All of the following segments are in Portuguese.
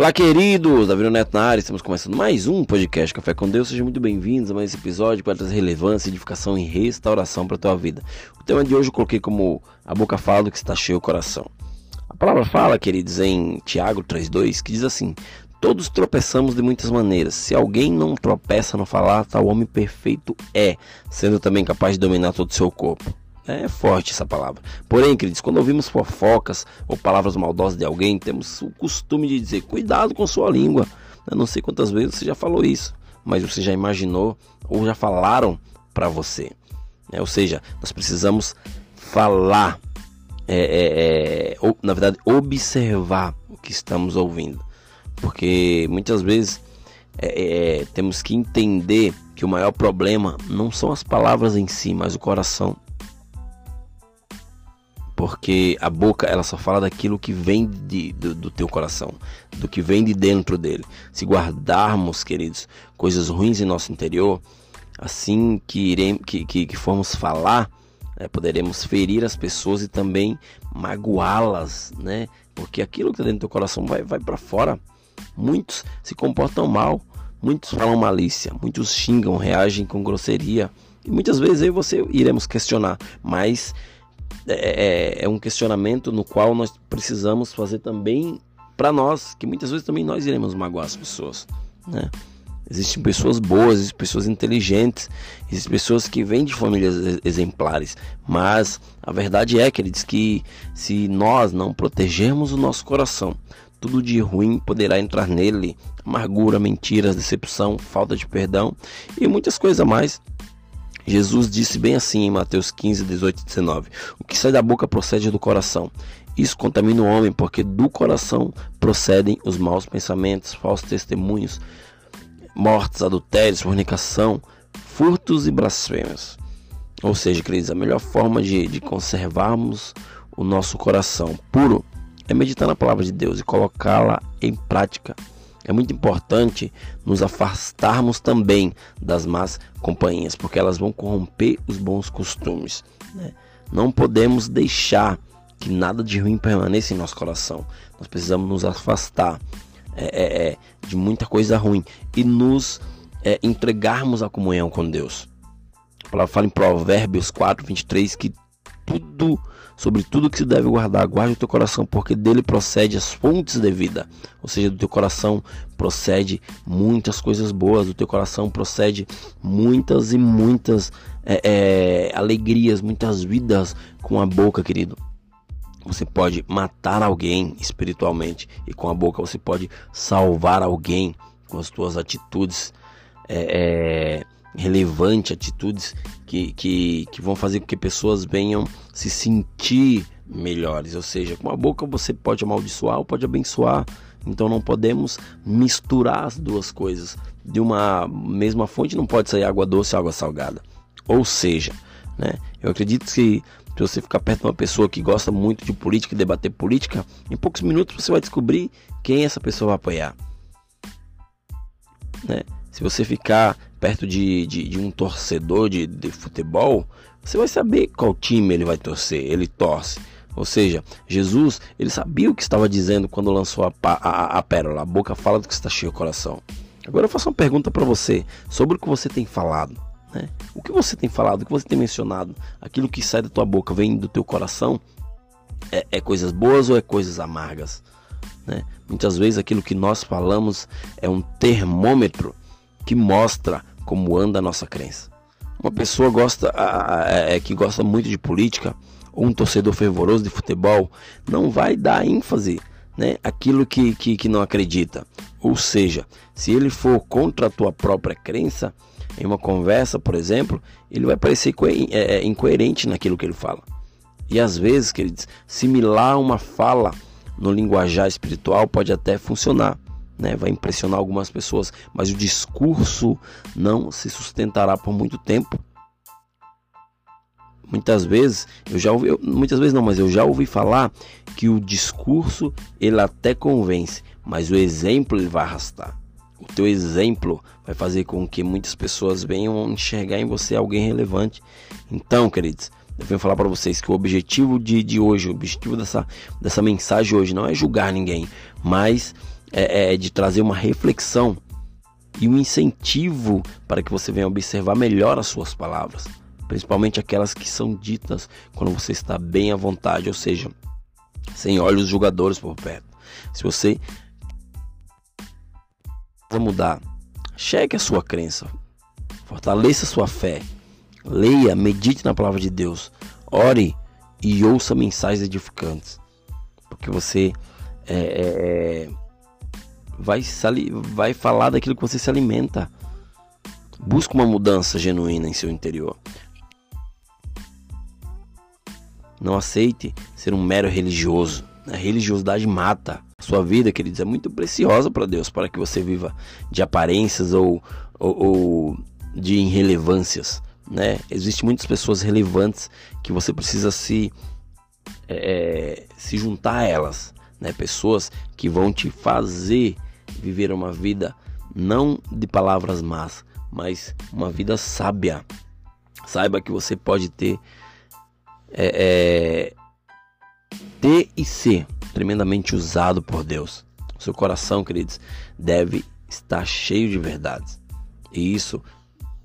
Olá, queridos! Davi Neto na área, estamos começando mais um podcast Café com Deus. Sejam muito bem-vindos a mais esse episódio para trazer relevância, edificação e restauração para a tua vida. O tema de hoje eu coloquei como a boca fala do que está cheio o coração. A palavra fala, queridos, em Tiago 3,2, que diz assim: Todos tropeçamos de muitas maneiras. Se alguém não tropeça no falar, tal homem perfeito é, sendo também capaz de dominar todo o seu corpo. É forte essa palavra. Porém, queridos, quando ouvimos fofocas ou palavras maldosas de alguém, temos o costume de dizer: cuidado com sua língua. Eu não sei quantas vezes você já falou isso, mas você já imaginou ou já falaram para você. É, ou seja, nós precisamos falar, é, é, é, ou, na verdade, observar o que estamos ouvindo, porque muitas vezes é, é, temos que entender que o maior problema não são as palavras em si, mas o coração porque a boca ela só fala daquilo que vem de, do, do, teu coração, do que vem de dentro dele. Se guardarmos, queridos, coisas ruins em nosso interior, assim que, iremos, que, que, que formos falar, é, poderemos ferir as pessoas e também magoá-las, né? Porque aquilo que está dentro do teu coração vai, vai para fora. Muitos se comportam mal, muitos falam malícia, muitos xingam, reagem com grosseria. E muitas vezes aí você iremos questionar, mas é, é, é um questionamento no qual nós precisamos fazer também para nós, que muitas vezes também nós iremos magoar as pessoas, né? Existem pessoas boas, existem pessoas inteligentes, existem pessoas que vêm de famílias exemplares, mas a verdade é, que ele diz que se nós não protegermos o nosso coração, tudo de ruim poderá entrar nele, amargura, mentiras, decepção, falta de perdão e muitas coisas mais Jesus disse bem assim em Mateus 15, 18 e 19: O que sai da boca procede do coração. Isso contamina o homem, porque do coração procedem os maus pensamentos, falsos testemunhos, mortes, adultérios, fornicação, furtos e blasfêmias. Ou seja, queridos, a melhor forma de, de conservarmos o nosso coração puro é meditar na palavra de Deus e colocá-la em prática é muito importante nos afastarmos também das más companhias, porque elas vão corromper os bons costumes. Né? Não podemos deixar que nada de ruim permaneça em nosso coração. Nós precisamos nos afastar é, é, é de muita coisa ruim e nos é, entregarmos à comunhão com Deus. A palavra fala em Provérbios 4, 23 que tudo sobre tudo que se deve guardar, guarde o teu coração, porque dele procede as fontes de vida. Ou seja, do teu coração procede muitas coisas boas, do teu coração procede muitas e muitas é, é, alegrias, muitas vidas com a boca, querido. Você pode matar alguém espiritualmente e com a boca você pode salvar alguém com as tuas atitudes. É, é relevante, atitudes que, que, que vão fazer com que pessoas venham se sentir melhores. Ou seja, com a boca você pode amaldiçoar ou pode abençoar. Então não podemos misturar as duas coisas. De uma mesma fonte não pode sair água doce e água salgada. Ou seja, né, eu acredito que se você ficar perto de uma pessoa que gosta muito de política e debater política, em poucos minutos você vai descobrir quem essa pessoa vai apoiar. Né? Se você ficar perto de, de, de um torcedor de, de futebol, você vai saber qual time ele vai torcer, ele torce. Ou seja, Jesus, ele sabia o que estava dizendo quando lançou a, a, a pérola. A boca fala do que está cheio o coração. Agora eu faço uma pergunta para você sobre o que você tem falado. Né? O que você tem falado, o que você tem mencionado, aquilo que sai da tua boca vem do teu coração, é, é coisas boas ou é coisas amargas? Né? Muitas vezes aquilo que nós falamos é um termômetro que mostra como anda a nossa crença. Uma pessoa gosta, é, que gosta muito de política, ou um torcedor fervoroso de futebol, não vai dar ênfase né, aquilo que, que, que não acredita. Ou seja, se ele for contra a tua própria crença, em uma conversa, por exemplo, ele vai parecer é, é, incoerente naquilo que ele fala. E às vezes, queridos, similar uma fala no linguajar espiritual pode até funcionar né, vai impressionar algumas pessoas, mas o discurso não se sustentará por muito tempo. Muitas vezes, eu já ouvi, muitas vezes não, mas eu já ouvi falar que o discurso ele até convence, mas o exemplo ele vai arrastar. O teu exemplo vai fazer com que muitas pessoas venham enxergar em você alguém relevante. Então, queridos, eu venho falar para vocês que o objetivo de, de hoje, o objetivo dessa, dessa mensagem hoje não é julgar ninguém, mas é, é, de trazer uma reflexão e um incentivo para que você venha observar melhor as suas palavras, principalmente aquelas que são ditas quando você está bem à vontade, ou seja, sem olhos julgadores por perto. Se você mudar, cheque a sua crença, fortaleça a sua fé, leia, medite na palavra de Deus, ore e ouça mensagens edificantes, porque você é, é, é vai, vai falar daquilo que você se alimenta. Busca uma mudança genuína em seu interior. Não aceite ser um mero religioso. A religiosidade mata. Sua vida, queridos, é muito preciosa para Deus, para que você viva de aparências ou, ou, ou de irrelevâncias. Né? Existem muitas pessoas relevantes que você precisa se, é, se juntar a elas. Né? Pessoas que vão te fazer viver uma vida não de palavras más, mas uma vida sábia. Saiba que você pode ter, é, é, ter e ser tremendamente usado por Deus. Seu coração, queridos, deve estar cheio de verdades. E isso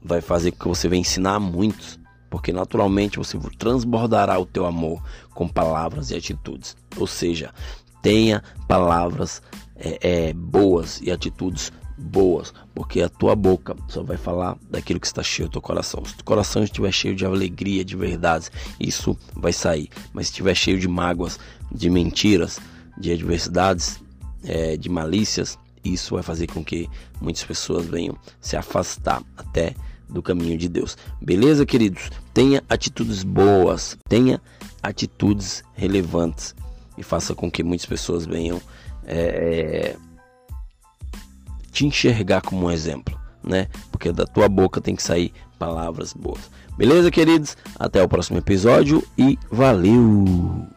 vai fazer com que você venha ensinar a muitos, porque naturalmente você transbordará o teu amor com palavras e atitudes. Ou seja, tenha palavras é, é, boas e atitudes boas, porque a tua boca só vai falar daquilo que está cheio do teu coração. Se o teu coração estiver cheio de alegria, de verdades, isso vai sair. Mas se estiver cheio de mágoas, de mentiras, de adversidades, é, de malícias, isso vai fazer com que muitas pessoas venham se afastar até do caminho de Deus. Beleza, queridos? Tenha atitudes boas, tenha atitudes relevantes e faça com que muitas pessoas venham é, te enxergar como um exemplo, né? Porque da tua boca tem que sair palavras boas. Beleza, queridos? Até o próximo episódio e valeu!